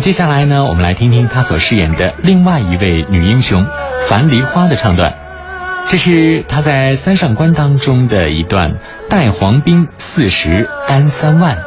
接下来呢，我们来听听他所饰演的另外一位女英雄樊梨花的唱段。这是他在《三上官》当中的一段“带黄兵四十，单三万”。